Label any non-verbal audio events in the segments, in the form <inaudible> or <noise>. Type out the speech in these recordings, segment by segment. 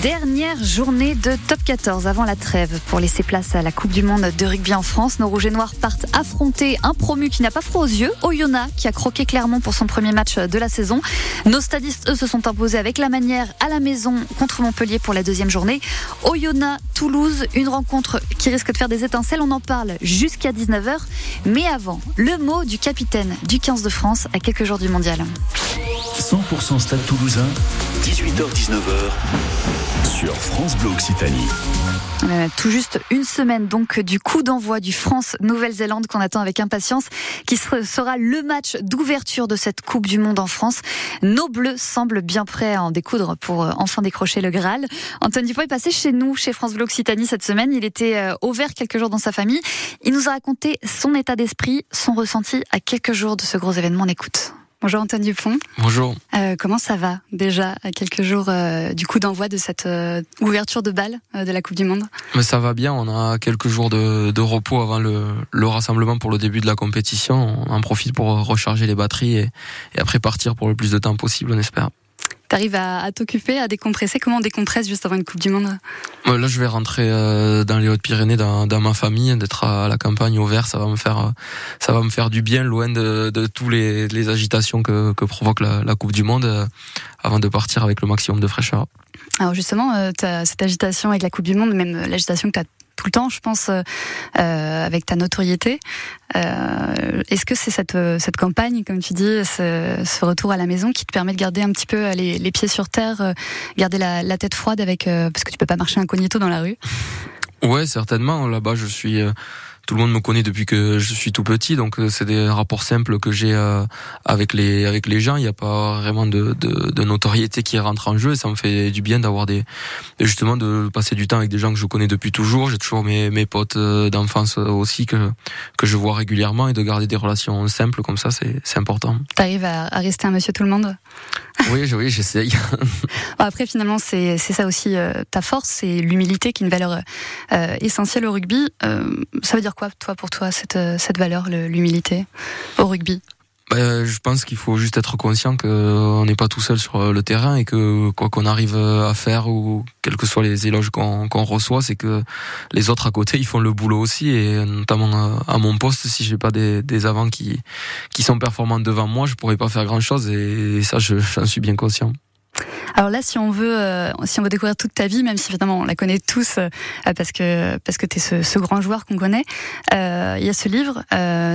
Dernière journée de top 14 avant la trêve pour laisser place à la Coupe du Monde de rugby en France. Nos Rouges et Noirs partent affronter un promu qui n'a pas froid aux yeux, Oyonnax, qui a croqué clairement pour son premier match de la saison. Nos stadistes, eux, se sont imposés avec la manière à la maison contre Montpellier pour la deuxième journée. Oyonnax, Toulouse, une rencontre qui risque de faire des étincelles. On en parle jusqu'à 19h. Mais avant, le mot du capitaine du 15 de France à quelques jours du mondial. 100% Stade Toulousain, 18h-19h sur France Bleu Occitanie. Euh, tout juste une semaine donc du coup d'envoi du France-Nouvelle-Zélande qu'on attend avec impatience, qui sera le match d'ouverture de cette Coupe du Monde en France. Nos Bleus semblent bien prêts à en découdre pour euh, enfin décrocher le Graal. Antoine Dupont est passé chez nous, chez France Bleu Occitanie cette semaine. Il était euh, au vert quelques jours dans sa famille. Il nous a raconté son état d'esprit, son ressenti à quelques jours de ce gros événement. On écoute. Bonjour Antoine Dupont. Bonjour. Euh, comment ça va déjà à quelques jours euh, du coup d'envoi de cette euh, ouverture de balle euh, de la Coupe du Monde? Mais ça va bien, on a quelques jours de, de repos avant le, le, rassemblement pour le début de la compétition. On en profite pour recharger les batteries et, et après partir pour le plus de temps possible, on espère. T'arrives à, à t'occuper, à décompresser. Comment on décompresse juste avant une Coupe du Monde? Là, je vais rentrer euh, dans les Hautes-Pyrénées, dans, dans, ma famille, d'être à la campagne au vert, ça va me faire, ça va me faire du bien, loin de, de tous les, les agitations que, que provoque la, la, Coupe du Monde, euh, avant de partir avec le maximum de fraîcheur. Alors justement, euh, cette agitation avec la Coupe du Monde, même l'agitation que tu as tout le temps, je pense, euh, avec ta notoriété. Euh, Est-ce que c'est cette, cette campagne, comme tu dis, ce, retour à la maison qui te permet de garder un petit peu les, les pieds sur terre, garder la, la, tête froide avec parce que tu peux pas marcher incognito dans la rue? Ouais, certainement. Là-bas, je suis tout le monde me connaît depuis que je suis tout petit, donc c'est des rapports simples que j'ai euh, avec les avec les gens. Il n'y a pas vraiment de, de, de, notoriété qui rentre en jeu, et ça me fait du bien d'avoir des justement de passer du temps avec des gens que je connais depuis toujours. J'ai toujours mes mes potes d'enfance aussi que que je vois régulièrement et de garder des relations simples comme ça, c'est c'est important. T'arrives à, à rester un monsieur tout le monde? Oui, oui, j'essaye. <laughs> Après, finalement, c'est c'est ça aussi euh, ta force, c'est l'humilité qui est une valeur euh, essentielle au rugby. Euh, ça veut dire quoi, toi, pour toi, cette, cette valeur, l'humilité au rugby? Bah, je pense qu'il faut juste être conscient qu'on n'est pas tout seul sur le terrain et que quoi qu'on arrive à faire ou quels que soient les éloges qu'on qu reçoit, c'est que les autres à côté ils font le boulot aussi et notamment à mon poste, si j'ai pas des, des avants qui qui sont performants devant moi, je pourrais pas faire grand chose et ça j'en suis bien conscient. Alors là, si on veut, euh, si on veut découvrir toute ta vie, même si évidemment on la connaît tous euh, parce que parce que t'es ce, grand joueur qu'on connaît, euh, il y a ce livre,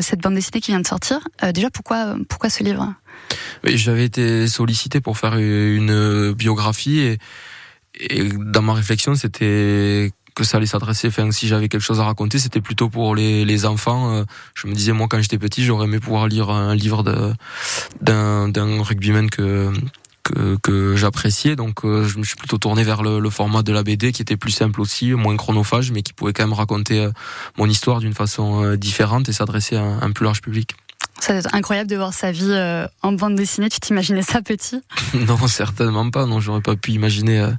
cette bande dessinée qui vient de sortir. Déjà, pourquoi pourquoi ce livre? J'avais été sollicité pour faire une biographie et, dans ma réflexion, c'était que ça allait s'adresser. Si j'avais quelque chose à raconter, c'était plutôt pour les, les enfants. Je me disais, moi, quand j'étais petit, j'aurais aimé pouvoir lire un livre d'un rugbyman que que, que j'appréciais. Donc euh, je me suis plutôt tourné vers le, le, format de la BD qui était plus simple aussi, moins chronophage, mais qui pouvait quand même raconter euh, mon histoire d'une façon euh, différente et s'adresser à un, un plus large public. Ça doit être incroyable de voir sa vie euh, en bande dessinée. Tu t'imaginais ça petit? <laughs> Non, certainement pas. Non, j'aurais pas pu imaginer euh,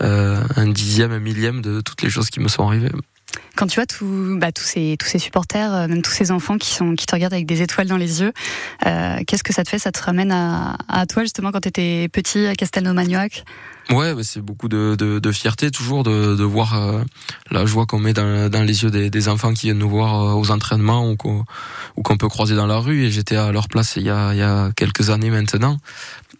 euh, un dixième, un millième de toutes les choses qui me sont arrivées. Quand tu vois tout, bah, tous ces tous ces supporters, même tous ces enfants qui sont qui te regardent avec des étoiles dans les yeux, qu'est-ce que ça te fait? Ça te ramène à, à toi justement quand tu étais petit à Castelnau-Magnoac Ouais, c'est beaucoup de, de, de, fierté toujours de, de voir euh, la joie qu'on met dans, dans les yeux des, des, enfants qui viennent nous voir euh, aux entraînements ou qu'on peut croiser dans la rue. Et j'étais à leur place il y a, il y a quelques années maintenant,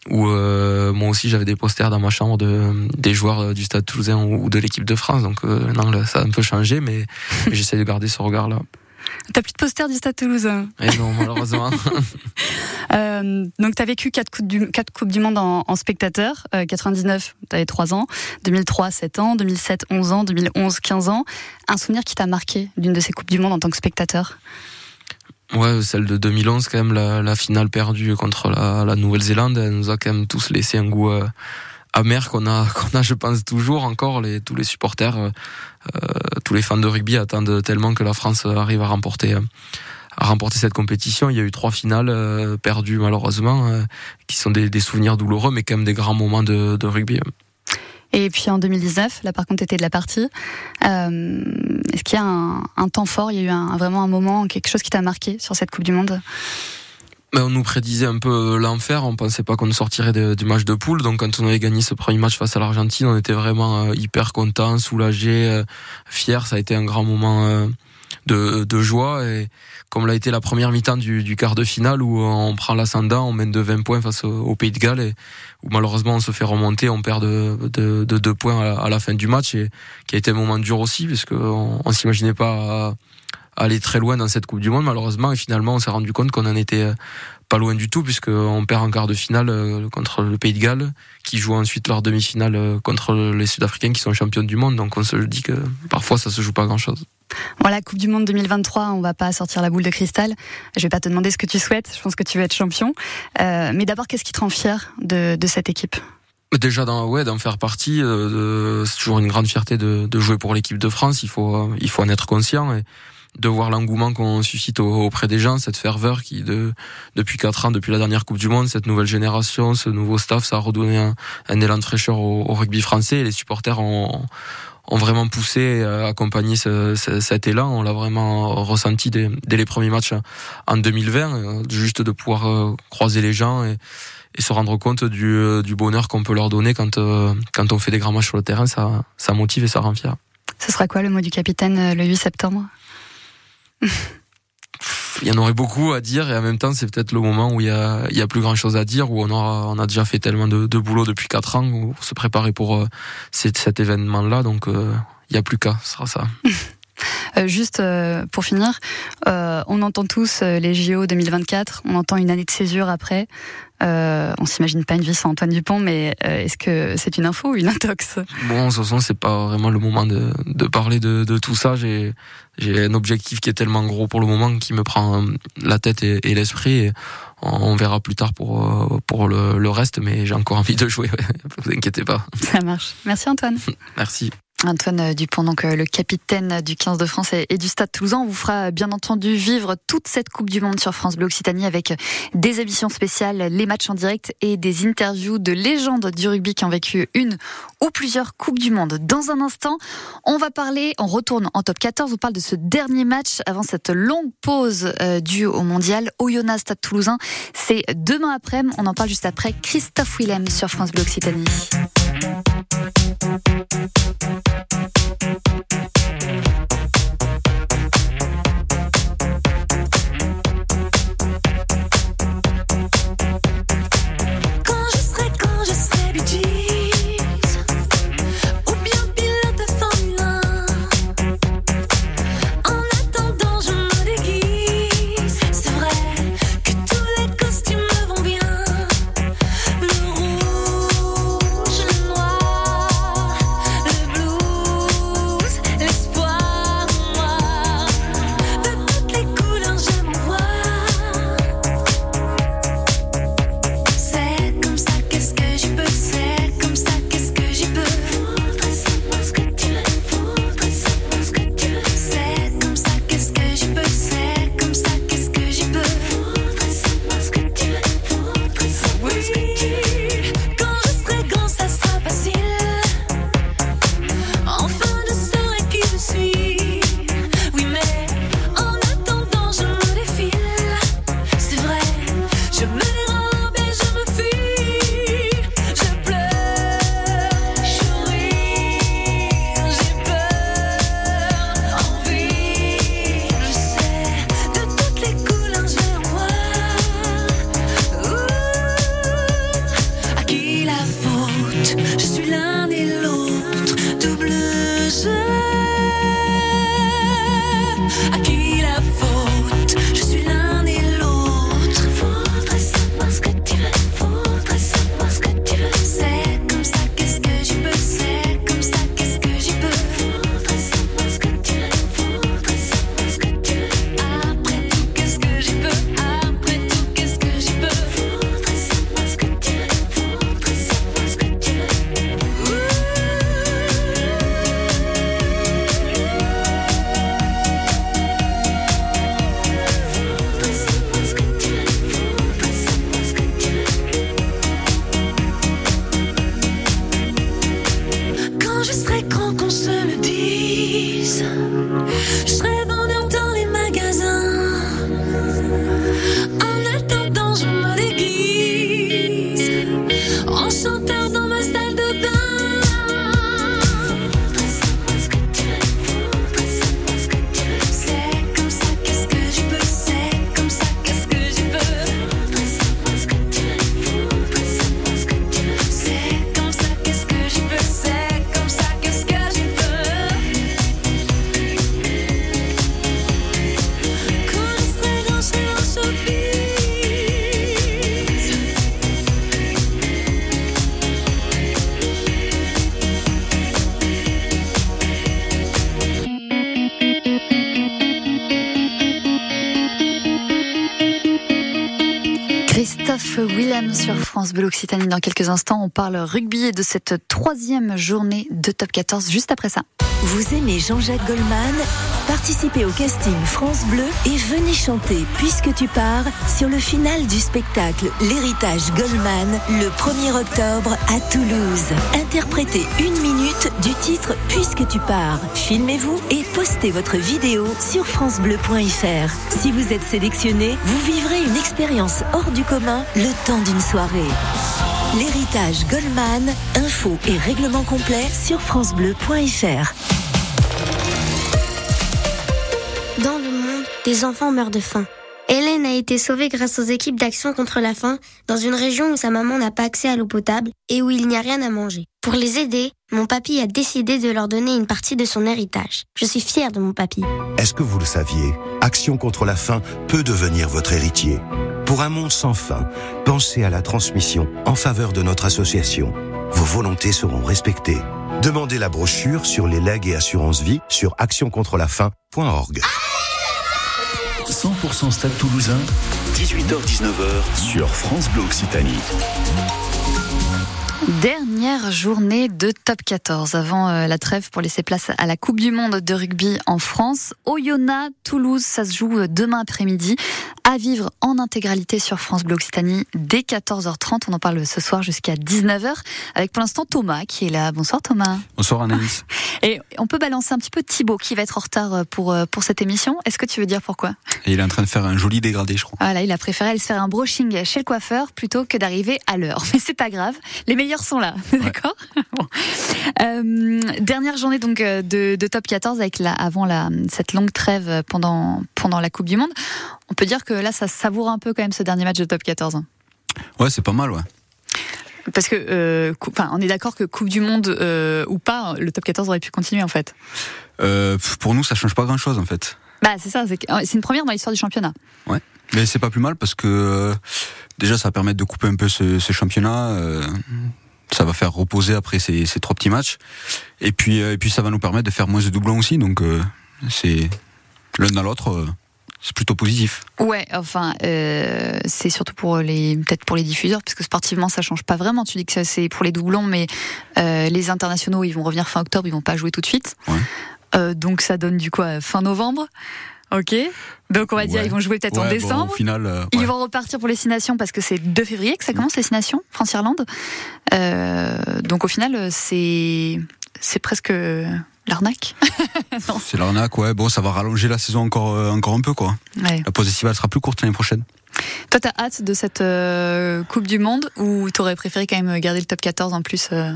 où euh, moi aussi j'avais des posters dans ma chambre de des joueurs du Stade Toulousain ou de l'équipe de France. Donc euh, non, ça a un peu changé, mais, mais <laughs> j'essaie de garder ce regard-là. T'as plus de posters du Stade Toulousain Et non, malheureusement. <laughs> euh, donc, t'as vécu quatre coupes du, quatre coupes du monde en, en spectateur. Euh, 99, t'avais 3 ans. 2003, 7 ans. 2007, 11 ans. 2011, 15 ans. Un souvenir qui t'a marqué d'une de ces coupes du monde en tant que spectateur? Ouais, celle de 2011, quand même, la, la finale perdue contre la, la Nouvelle-Zélande, elle nous a quand même tous laissé un goût euh, amer qu'on a, <laughs> qu'on a, je pense, toujours encore. Les, tous les supporters, euh, tous les fans de rugby attendent tellement que la France arrive à remporter. à remporter cette compétition. Il y a eu trois finales euh, perdues malheureusement, euh, qui sont des, des, souvenirs douloureux, mais quand même des grands moments de, de rugby. Et puis en 2019, là par contre, tu étais de la partie. Euh, Est-ce qu'il y a un, un, temps fort? Il y a eu un, vraiment un moment, quelque chose qui t'a marqué sur cette Coupe du Monde? Mais on nous prédisait un peu l'enfer. On pensait pas qu'on sortirait du match de poule. Donc quand on avait gagné ce premier match face à l'Argentine, on était vraiment euh, hyper content, soulagé, euh, fier. Ça a été un grand moment euh, de, joie. Et comme l'a été la première mi-temps du, quart de finale où on prend l'ascendant, on mène de 20 points face au, Pays de Galles et où malheureusement on se fait remonter, on perd de, de, de 2 points à, la fin du match et qui a été un moment dur aussi parce qu'on on, s'imaginait pas aller très loin dans cette Coupe du Monde malheureusement et finalement on s'est rendu compte qu'on en était euh, pas loin du tout puisqu'on perd en quart de finale euh, contre le Pays de Galles qui joue ensuite leur demi-finale euh, contre les Sud-Africains qui sont champions du monde donc on se dit que parfois ça se joue pas grand-chose. Voilà, Coupe du Monde 2023, on va pas sortir la boule de cristal. Je vais pas te demander ce que tu souhaites, je pense que tu veux être champion. mais d'abord, qu'est-ce qui te rend fier de, de cette équipe? Déjà d'en ouais d'en faire partie, c'est toujours une grande fierté de, de jouer pour l'équipe de France. Il faut il faut en être conscient et de voir l'engouement qu'on suscite auprès des gens, cette ferveur qui, de, depuis quatre ans, depuis la dernière Coupe du Monde, cette nouvelle génération, ce nouveau staff, ça a redonné un, élan de fraîcheur au, rugby français. Les supporters ont, vraiment poussé, accompagné ce, cet élan. On l'a vraiment ressenti dès, les premiers matchs en 2020, euh, juste de pouvoir euh, croiser les gens et, se rendre compte du, euh, du bonheur qu'on peut leur donner quand, quand on fait des grands matchs sur le terrain. Ça, ça motive et ça rend fier. Ce sera quoi le mot du capitaine le 8 septembre? Il y en aurait beaucoup à dire et en même temps c'est peut-être le moment où il y a, y a plus grand chose à dire où on aura on a déjà fait tellement de, boulot depuis quatre ans pour se préparer pour euh, cet, événement là donc euh, il y a plus qu'à ce sera ça <laughs> Euh, juste pour finir, on entend tous les JO 2024, on entend une année de césure après. On s'imagine pas une vie sans Antoine Dupont, mais est-ce que c'est une info ou une intox? Bon, de toute façon, c'est pas vraiment le moment de, de parler de, de, tout ça. J'ai j'ai un objectif qui est tellement gros pour le moment qui me prend la tête et, et l'esprit. On verra plus tard pour pour le, le reste, mais j'ai encore envie de jouer. <laughs> vous inquiétez pas. Ça marche. Merci Antoine. <laughs> Merci. Antoine Dupont, donc euh, le capitaine du 15 de France et du Stade Toulousain, vous fera bien entendu vivre toute cette Coupe du Monde sur France Bleu Occitanie avec des émissions spéciales, les matchs en direct et des interviews de légendes du rugby qui ont vécu une ou plusieurs Coupes du Monde. Dans un instant, on va parler, on retourne en top 14, on parle de ce dernier match avant cette longue pause euh, due au mondial. Oyonnax Stade Toulousain, c'est demain après-midi, on en parle juste après. Christophe Willem sur France Bleu Occitanie. Thank you. Christophe Willem sur France Bleu Occitanie. Dans quelques instants, on parle rugby et de cette troisième journée de top 14 juste après ça. Vous aimez Jean-Jacques Goldman? Participez au casting France Bleu et venez chanter Puisque tu pars sur le final du spectacle L'héritage Goldman le 1er octobre à Toulouse. Interprétez une minute du titre Puisque tu pars. Filmez-vous et postez votre vidéo sur francebleu.fr. Si vous êtes sélectionné, vous vivrez une expérience hors du commun le temps d'une soirée. L'héritage Goldman, info et règlement complet sur francebleu.fr. Dans le monde, des enfants meurent de faim. Hélène a été sauvée grâce aux équipes d'action contre la faim dans une région où sa maman n'a pas accès à l'eau potable et où il n'y a rien à manger. Pour les aider, mon papy a décidé de leur donner une partie de son héritage. Je suis fière de mon papy. Est-ce que vous le saviez? Action contre la faim peut devenir votre héritier. Pour un monde sans faim, pensez à la transmission en faveur de notre association. Vos volontés seront respectées. Demandez la brochure sur les legs et assurances vie sur actioncontrelafaim.org. 100% Stade Toulousain, 18h-19h sur France Bleu Occitanie. Dernière journée de top 14 avant euh, la trêve pour laisser place à la Coupe du Monde de rugby en France. Oyonnax, Toulouse, ça se joue euh, demain après-midi à vivre en intégralité sur France Bleu Occitanie dès 14h30. On en parle ce soir jusqu'à 19h avec pour l'instant Thomas qui est là. Bonsoir Thomas. Bonsoir Anaïs. <laughs> Et on peut balancer un petit peu Thibaut qui va être en retard euh, pour, pour cette émission. Est-ce que tu veux dire pourquoi? Et il est en train de faire un joli dégradé, je crois. Voilà, il a préféré aller se faire un brushing chez le coiffeur plutôt que d'arriver à l'heure. <laughs> Mais c'est pas grave, les meilleurs sont là, <laughs> d'accord? Bon. euh, Dernière journée donc euh, de, de, top 14 avec la, avant la, cette longue trêve pendant, pendant la Coupe du Monde. On peut dire que là, ça savoure un peu quand même ce dernier match de top 14. Ouais, c'est pas mal, ouais. Parce que, euh, enfin, on est d'accord que Coupe du Monde euh, ou pas, le top 14 aurait pu continuer en fait. Euh, pour nous, ça change pas grand-chose en fait. Bah c'est ça, c'est une première dans l'histoire du championnat. Ouais, mais c'est pas plus mal parce que déjà ça va permettre de couper un peu ce, ce championnat. Ça va faire reposer après ces, ces trois petits matchs. Et puis, et puis ça va nous permettre de faire moins de doublons aussi. Donc c'est l'un dans l'autre c'est plutôt positif. Ouais, enfin, euh, c'est surtout pour les, peut-être pour les diffuseurs, parce que sportivement, ça change pas vraiment. Tu dis que c'est pour les doublons, mais euh, les internationaux, ils vont revenir fin octobre, ils vont pas jouer tout de suite. Ouais. Euh, donc ça donne du quoi, fin novembre. Ok. Donc on va dire ils vont jouer peut-être ouais, en décembre. Bon, au final, euh, ils vont repartir pour les Six Nations parce que c'est 2 février que ça commence les Six Nations, France-Irlande. Euh, donc au final, c'est c'est presque l'arnaque. <laughs> c'est l'arnaque, ouais. Bon, ça va rallonger la saison encore, euh, encore un peu, quoi. Ouais. La pause estivale sera plus courte l'année prochaine. Toi, t'as hâte de cette euh, Coupe du Monde ou t'aurais préféré quand même garder le top 14 en plus euh...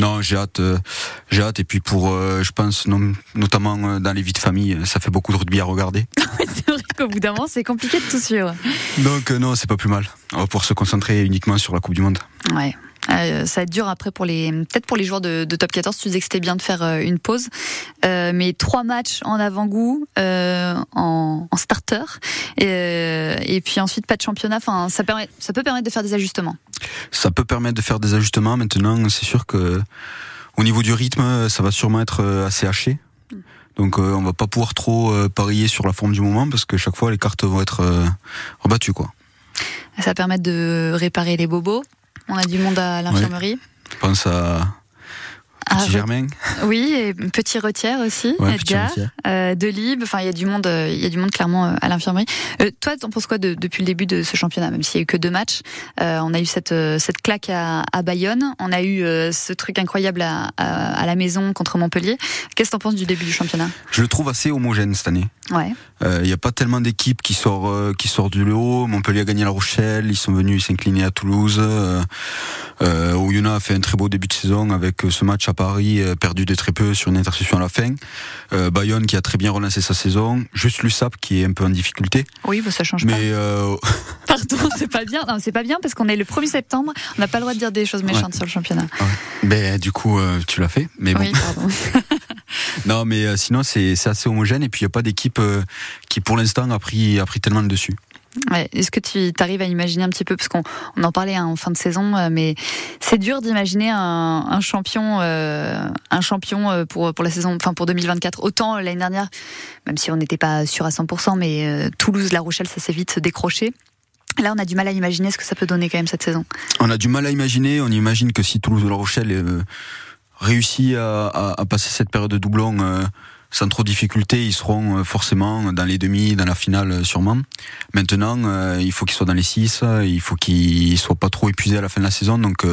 Non, j'ai hâte, j'ai hâte. Et puis pour, je pense, non, notamment dans les vies de famille, ça fait beaucoup de rugby à regarder. <laughs> c'est vrai qu'au bout d'un moment, c'est compliqué de tout suivre. Donc non, c'est pas plus mal. On va pouvoir se concentrer uniquement sur la Coupe du Monde. Ouais. Euh, ça va être dur après pour les peut-être pour les joueurs de, de, top 14 tu disais que c'était bien de faire euh, une pause. Euh, mais trois matchs en avant-goût en, en, starter. Et, et, puis ensuite pas de championnat. Enfin ça permet ça peut permettre de faire des ajustements. Ça peut permettre de faire des ajustements. Maintenant c'est sûr que au niveau du rythme ça va sûrement être assez haché. Donc on va pas pouvoir trop parier sur la forme du moment parce que chaque fois les cartes vont être rebattues quoi. Ça va permettre de réparer les bobos on a du monde à l'infirmerie. Ouais. Je pense à Petit ah, Germain. Oui, et Petit Retière aussi, ouais, Edgar, euh, Delibes. Enfin, il y a du monde, il y a du monde clairement à l'infirmerie. Euh, toi, t'en penses quoi de, depuis le début de ce championnat, même s'il y a eu que deux matchs euh, On a eu cette cette claque à, à Bayonne, on a eu euh, ce truc incroyable à, à, à la maison contre Montpellier. Qu'est-ce que t'en penses du début du championnat? Je le trouve assez homogène cette année. Ouais. Il n'y a pas tellement d'équipes qui sort euh, qui sort du haut. Montpellier a gagné la Rochelle, ils sont venus s'incliner à Toulouse. Euh, Oyonnax a fait un très beau début de saison avec ce match à Paris perdu de très peu sur une interception à la fin. Euh, Bayonne qui a très bien relancé sa saison. Juste l'USAP qui est un peu en difficulté. Oui, bah ça change Mais pas. Euh... <laughs> Pardon, c'est pas bien. Non, c'est pas bien parce qu'on est le 1er septembre. On n'a pas le droit de dire des choses méchantes ouais. sur le championnat. Ouais. Mais du coup, euh, tu l'as fait. Mais bon. Oui, pardon. <laughs> non, mais euh, sinon c'est assez homogène et puis il n'y a pas d'équipe euh, qui pour l'instant a pris a pris tellement le dessus. Est-ce que tu arrives à imaginer un petit peu, parce qu'on on en parlait hein, en fin de saison, euh, mais c'est dur d'imaginer un, champion, euh, un champion euh, pour pour la saison, enfin pour 2024. Autant l'année dernière, même si on n'était pas sûr à 100%, mais euh, Toulouse, La Rochelle, ça s'est vite décroché. Là, on a du mal à imaginer ce que ça peut donner quand même cette saison. On a du mal à imaginer. On imagine que si Toulouse-La Rochelle euh, réussit à, à, passer cette période de doublon euh, sans trop de difficultés, ils seront euh, forcément dans les demi, dans la finale sûrement. Maintenant, il faut qu'ils soient dans les six. Il faut qu'ils soient pas trop épuisés à la fin de la saison. Donc,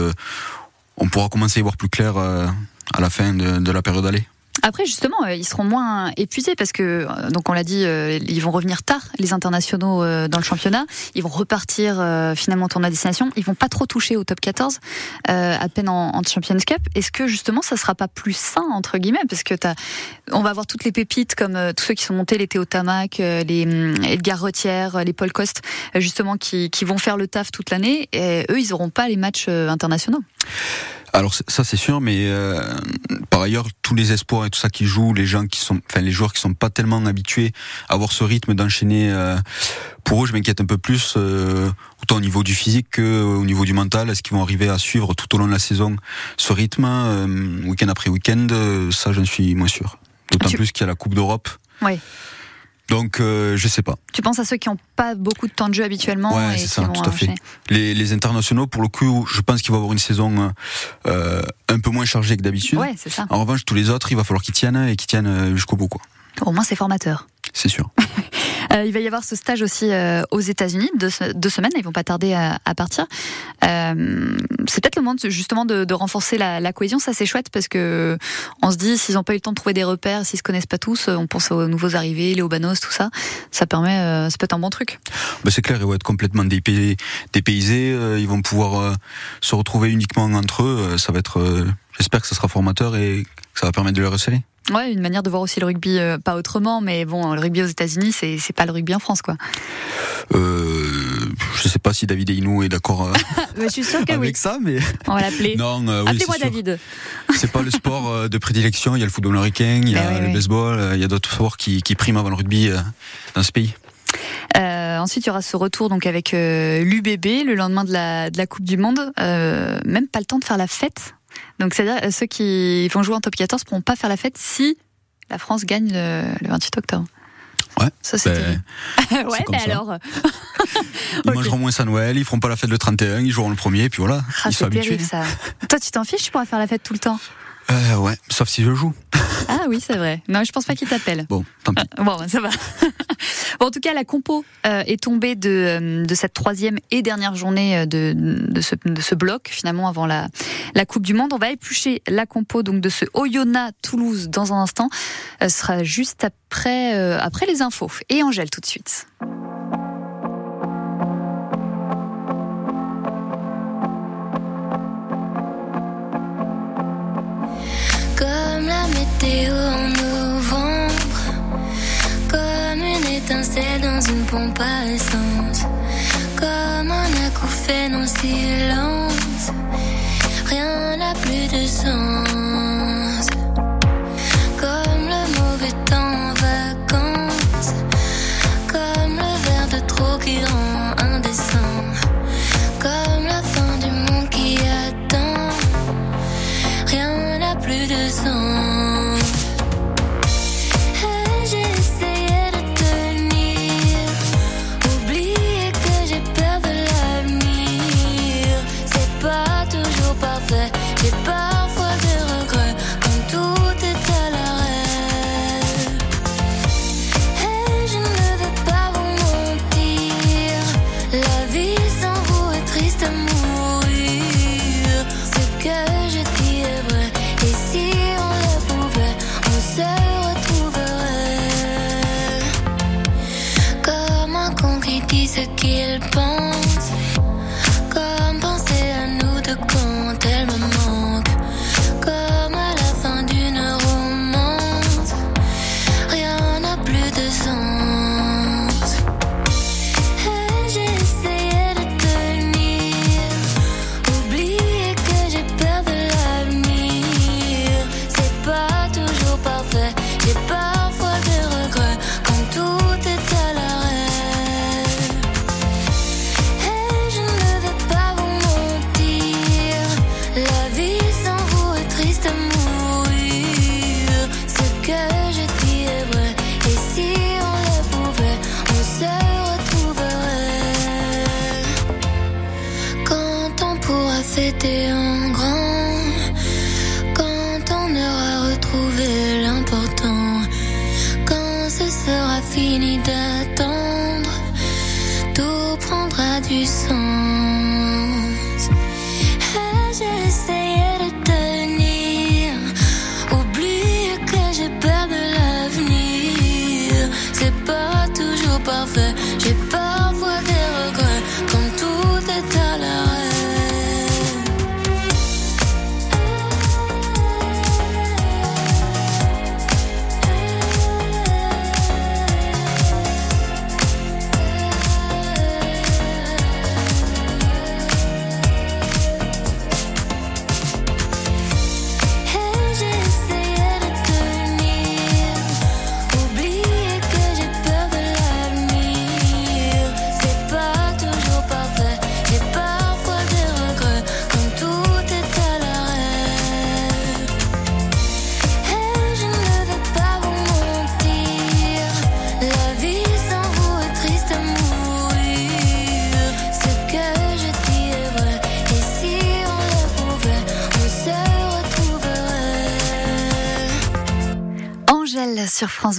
on pourra commencer à y voir plus clair à la fin de, la période aller. Après, justement, euh, ils seront moins épuisés parce que, euh, donc on l'a dit, euh, ils vont revenir tard, les internationaux dans le championnat. Ils vont repartir finalement tourner à destination. Ils vont pas trop toucher au top 14, à peine en, Champions Cup. Est-ce que justement, ça sera pas plus sain entre guillemets? Parce que as, on va avoir toutes les pépites comme tous ceux qui sont montés, les Théo Tamac, les hum, Edgar Retière, les Paul Coste, justement qui, qui vont faire le taf toute l'année. Eux, ils auront pas les matchs internationaux. Alors ça c'est sûr, mais euh, par ailleurs tous les espoirs et tout ça qui jouent, les gens qui sont, enfin les joueurs qui sont pas tellement habitués à avoir ce rythme d'enchaîner, euh, pour eux je m'inquiète un peu plus, euh, autant au niveau du physique que au niveau du mental. Est-ce qu'ils vont arriver à suivre tout au long de la saison ce rythme, week-end après week-end? Ça j'en suis moins sûr. D'autant plus qu'il y a la Coupe d'Europe. Oui. Donc euh, je sais pas. Tu penses à ceux qui n'ont pas beaucoup de temps de jeu habituellement Ouais, c'est ça, tout à fait. Les, les, internationaux, pour le coup, je pense qu'ils vont avoir une saison euh, un peu moins chargée que d'habitude. Ouais, c'est ça. En revanche, tous les autres, il va falloir qu'ils tiennent et qu'ils tiennent euh, jusqu'au bout, quoi. Au moins, c'est formateur. C'est sûr. <laughs> Euh, il va y avoir ce stage aussi euh, aux États-Unis, deux, deux, semaines, ils vont pas tarder à, à partir. Euh, c'est peut-être le moment justement de, de renforcer la, la, cohésion, ça c'est chouette parce que on se dit s'ils n'ont pas eu le temps de trouver des repères, s'ils se connaissent pas tous, on pense aux nouveaux arrivés, les Obanos, tout ça, ça permet, ça peut être un bon truc. Bah c'est clair, ils vont être complètement dépaysés, dépaysés ils vont pouvoir se retrouver uniquement entre eux, ça va être, j'espère que ça sera formateur et que ça va permettre de les resserrer. Ouais, une manière de voir aussi le rugby, euh, pas autrement, mais bon, le rugby aux États-Unis, c'est c'est pas le rugby en France, quoi. Euh, je sais pas si David Einou est d'accord euh, <laughs> je suis sûr que avec ça, mais on va l'appeler. <laughs> Non, euh, oui, appelez-moi David. C'est pas le sport de prédilection. Il y a le football américain, il y a ben le baseball, il y a d'autres sports qui, qui priment avant le rugby dans ce pays. Euh, ensuite, il y aura ce retour donc avec euh, l'UBB le lendemain de la, de la Coupe du Monde. Euh, même pas le temps de faire la fête donc c'est-à-dire euh, ceux qui vont jouer en top 14 pourront pas faire la fête si la France gagne le, 28 octobre. Ouais. Ça c'est ben, <laughs> Ouais, mais alors. <laughs> ils <laughs> mangeront moins à Noël, ils feront pas la fête le 31, ils joueront le premier, puis voilà. Ah, ils sont habitués. Ça. Toi, tu t'en fiches, tu pourras faire la fête tout le temps. Euh, ouais, sauf si je joue. Oui, c'est vrai. Non, je pense pas qu'il t'appelle. Bon, tant pis. <laughs> bon, ça va. <laughs> bon, en tout cas, la compo euh, est tombée de, euh, de cette troisième et dernière journée euh, de, de, ce, de ce bloc, finalement, avant la, la Coupe du Monde. On va éplucher la compo donc de ce Oyonnax-Toulouse dans un instant. ce sera juste après, après les infos. Et Angèle, tout de suite. Une pompe à essence, comme un acouphène en silence, rien n'a plus de sens, cualquier pan.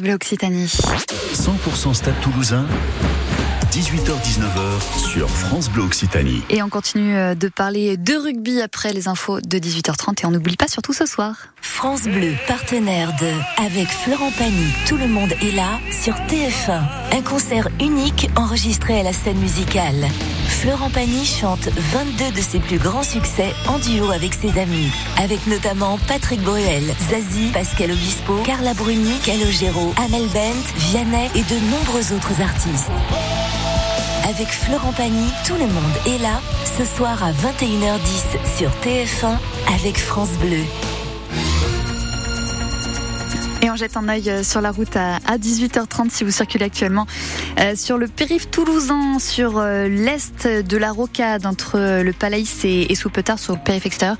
France Bleu Occitanie. 100% Stade Toulousain, 18h-19h sur France Bleu Occitanie. Et on continue euh, de parler de rugby après les infos de 18h30 et on n'oublie pas surtout ce soir. France Bleu, partenaire de Avec Florent Pagny, tout le monde est là sur TF1. Un concert unique enregistré à la scène musicale. Florent Pagny chante 22 de ses plus grands succès en duo avec ses amis, avec notamment Patrick Bruel, Zazie, Pascal Obispo, Carla Bruni, Calogero, Amel Bent, Vianney et de nombreux autres artistes. Avec Florent Pagny, tout le monde est là ce soir à 21h10 sur TF1 avec France Bleu. Et on jette un œil euh, sur la route à, à 18h30 si vous circulez actuellement euh, sur le périph' toulousain, sur euh, l'est de la rocade entre le Palaïs et, et Soupetard sur le périph' extérieur.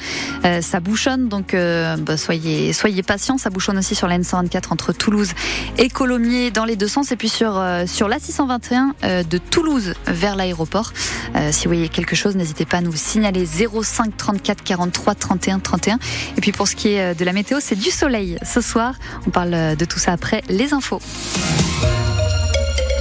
Ça bouchonne, donc bah, soyez, soyez patients. Ça bouchonne aussi sur la N124 entre Toulouse et Colomiers dans les deux sens. Et puis sur, sur la 621 euh, de Toulouse vers l'aéroport. Si vous voyez quelque chose, n'hésitez pas à nous signaler 05 34 43 31 31. Et puis pour ce qui est de la météo, c'est du soleil ce soir. Parle euh, de tout ça après les infos.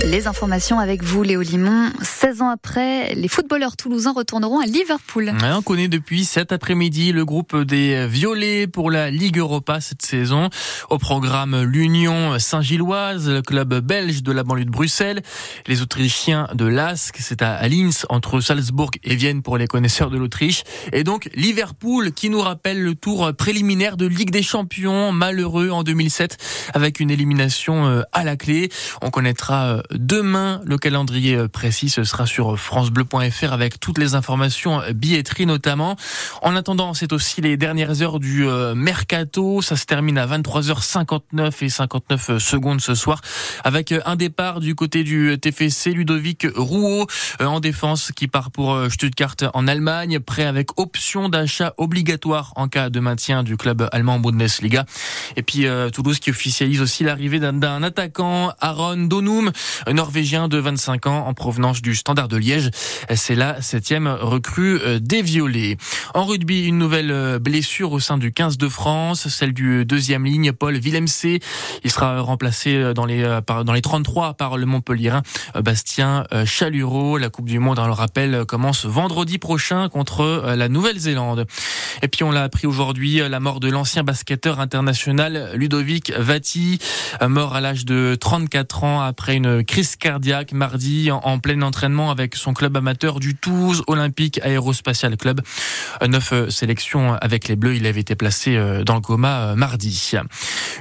Les informations avec vous, Léo Limon. 16 ans après, les footballeurs toulousains retourneront à Liverpool. On connaît depuis cet après-midi le groupe des Violets pour la Ligue Europa cette saison. Au programme l'Union Saint-Gilloise, le club belge de la banlieue de Bruxelles, les Autrichiens de Lask, c'est à Linz entre Salzbourg et Vienne pour les connaisseurs de l'Autriche. Et donc Liverpool qui nous rappelle le tour préliminaire de Ligue des Champions malheureux en 2007 avec une élimination euh, à la clé. On connaîtra euh, demain le calendrier euh, précis, sera sur francebleu.fr avec toutes les informations euh, billetterie notamment. En attendant, c'est aussi les dernières heures du euh, mercato, ça se termine à 23h59 et 59 secondes ce soir avec euh, un départ du côté du TFC Ludovic Rouault euh, en défense qui part pour euh, Stuttgart en Allemagne, prêt avec option d'achat obligatoire en cas de maintien du club allemand en Bundesliga. Et puis euh, Toulouse qui officialise aussi l'arrivée d'un- attaquant, Aaron Donum, norvégien de 25 ans en provenance du Standard de Liège. C'est la septième recrue euh, des Violets. En rugby, une nouvelle euh, blessure au sein du 15 de France, celle du deuxième ligne, Paul Villemc. Il sera remplacé euh, dans les, euh, dans les 33 par le Montpellierin euh, Bastien euh, Chalureau. La Coupe du Monde, on le rappelle, euh, commence vendredi prochain contre euh, la Nouvelle-Zélande. Et puis on l'a appris aujourd'hui, euh, la mort de l'ancien basketteur international Ludovic Vati, euh, mort à l'âge de 34 ans après une crise cardiaque mardi en, plein entraînement avec son club amateur du Toulouse Olympique Aérospatial Club. Euh, Neuf euh, sélections avec les Bleus, il avait été placé euh, dans le coma mardi.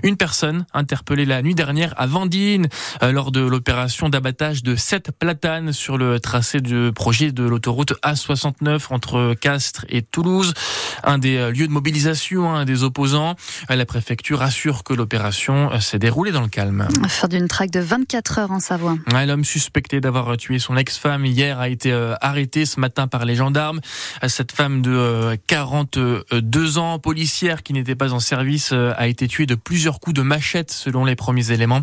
Une personne interpellée la nuit dernière à Vendine lors de l'opération d'abattage de sept platanes sur le tracé du projet de l'autoroute A69 entre Castres et Toulouse. Un des lieux de mobilisation hein, des opposants. La préfecture assure que l'opération s'est déroulée dans le calme. Faire d'une traque de 24 heures en. L'homme suspecté d'avoir tué son ex-femme hier a été euh, arrêté ce matin par les gendarmes. Cette femme de 42 ans, policière qui n'était pas en service, a été tuée de plusieurs coups de machette selon les premiers éléments.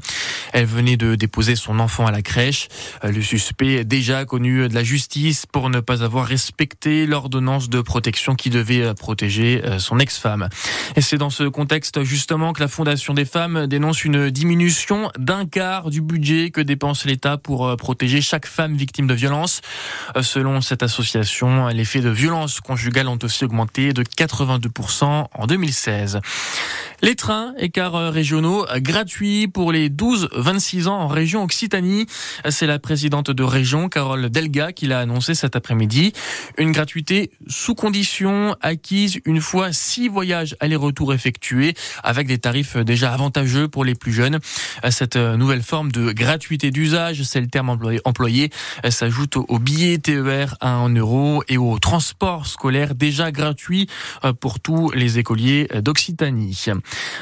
Elle venait de déposer son enfant à la crèche. Le suspect, déjà connu de la justice pour ne pas avoir respecté l'ordonnance de protection qui devait protéger son ex-femme. Et c'est dans ce contexte justement que la Fondation des femmes dénonce une diminution d'un quart du budget que dépense l'État pour euh, protéger chaque femme victime de violence. Euh, selon cette association, les faits de violence conjugale ont aussi augmenté de 82% en 2016. Les trains et cars euh, régionaux gratuits pour les 12-26 ans en région Occitanie. C'est la présidente de région, Carole Delga, qui l'a annoncé cet après-midi. Une gratuité sous condition acquise une fois six voyages aller-retour effectués avec des tarifs déjà avantageux pour les plus jeunes. Cette nouvelle forme de gratuité d'usage, c'est le terme employé, s'ajoute aux billets TER à 1 euro et au transport scolaire déjà gratuit euh, pour tous les écoliers d'Occitanie.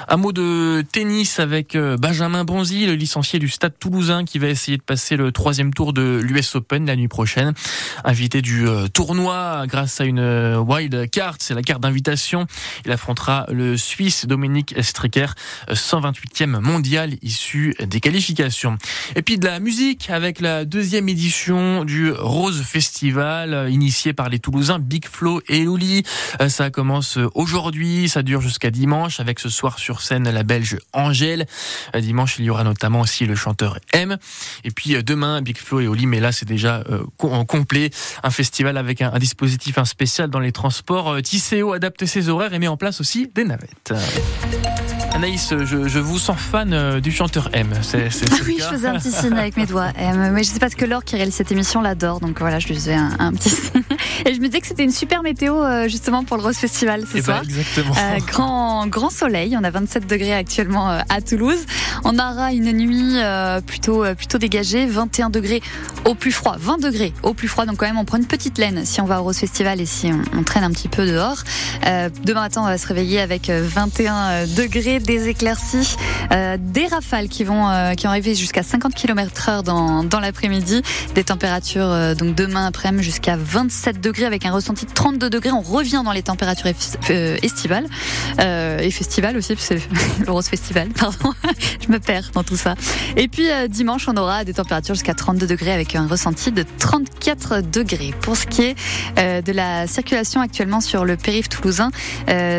Un mot de tennis avec euh, Benjamin Bonzi, le licencié du Stade toulousain qui va essayer de passer le troisième tour de l'US Open la nuit prochaine. Invité du euh, tournoi grâce à une wild card, c'est la carte d'invitation. Il affrontera le Suisse Dominique Stricker, 128e mondial issu des qualifications. Et puis de la musique avec la deuxième édition du Rose Festival initié par les Toulousains Big Flo et Luli. Ça commence aujourd'hui, ça dure jusqu'à dimanche avec ce soir sur scène la Belge Angèle. Dimanche, il y aura notamment aussi le chanteur M. Et puis demain, Big Flo et Oli, mais là c'est déjà euh, en complet. Un festival avec un, dispositif un spécial dans les transports. Tisséo adapte ses horaires et met en place aussi des navettes. Anaïs, je, vous sens fan euh, du chanteur M. C'est, ah oui, je faisais un petit <laughs> signe avec mes doigts M. Mais je sais pas ce que Laure qui réalise cette émission l'adore, donc voilà, je lui faisais un, petit signe. <laughs> Et je me disais que c'était une super météo euh, justement pour le Rose Festival ce eh ben, soir. exactement. Euh, grand, grand soleil, on a 27 degrés actuellement à Toulouse. On aura une nuit plutôt, plutôt dégagée, 21 degrés au plus froid, 20 degrés au plus froid. Donc quand même, on prend une petite laine si on va au Rose Festival et si on, traîne un petit peu dehors. demain matin, on va se réveiller avec 21 degrés des éclaircies, euh, des rafales qui vont euh, qui arrivé jusqu'à 50 km/h dans, dans l'après-midi, des températures euh, donc demain après-midi jusqu'à 27 degrés avec un ressenti de 32 degrés. On revient dans les températures estivales et festivales aussi, c'est <laughs> le Rose Festival, pardon, <laughs> je me perds dans tout ça. Et puis dimanche, on aura des températures jusqu'à 32 degrés avec un ressenti de 34 degrés. Pour ce qui est de la circulation actuellement sur le périph' toulousain,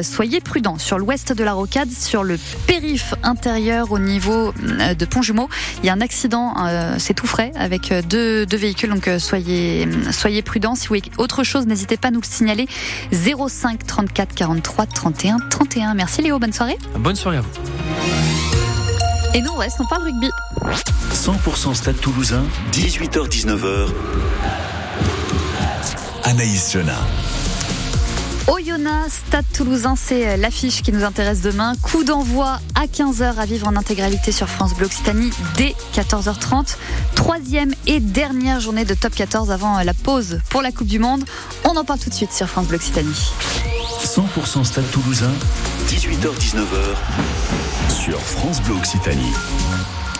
soyez prudents sur l'ouest de la rocade, sur le périph intérieur au niveau euh, de Pont-Jumeau. Il y a un accident, euh, c'est tout frais, avec euh, deux, deux véhicules, donc soyez, soyez prudents. Si vous voyez autre chose, n'hésitez pas à nous le signaler. 05 34 43 31 31. Merci Léo, bonne soirée. Bonne soirée à vous. Et nous, on reste, on parle rugby. 100% Stade Toulousain, 18h-19h. Anaïs Jona. Oyonnax, Stade Toulousain, c'est euh, l'affiche qui nous intéresse demain. Coup d'envoi à 15h à vivre en intégralité sur France Bleu Occitanie dès 14h30. Troisième et dernière journée de top 14 avant euh, la pause pour la Coupe du Monde. On en parle tout de suite sur France Bleu Occitanie. 100% Stade Toulousain, 18h-19h sur France Bleu Occitanie.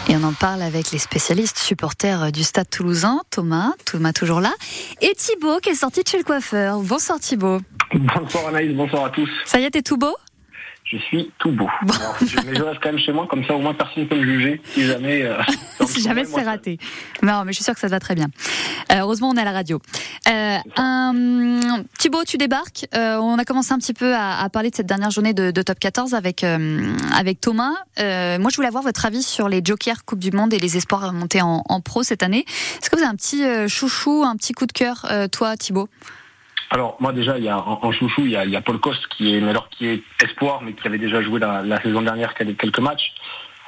Et on en parle avec les spécialistes supporters du Stade Toulousain, Thomas, Thomas toujours là, et Thibaut qui est sorti de chez le coiffeur. Bonsoir Thibaut. Bonsoir Anaïs, bonsoir à tous. Ça y est, t'es tout beau? Je suis tout beau. mais je reste quand même chez moi, comme ça au moins personne ne peut me juger si jamais. Euh, <laughs> si jamais c'est raté. Non, mais je suis sûre que ça va très bien. Euh, heureusement, on est à la radio. Euh, un... Thibaut, tu débarques. on a commencé un petit peu à, parler de cette dernière journée de, Top 14 avec avec Thomas. moi, je voulais avoir votre avis sur les Jokers Coupe du Monde et les espoirs montés en, en pro cette année. Est-ce que vous avez un petit chouchou, un petit coup de cœur, toi, Thibaut? Alors moi déjà il y a en, chouchou il y a, Paul Coste qui est alors qui est espoir mais qui avait déjà joué la, saison dernière quelques matchs.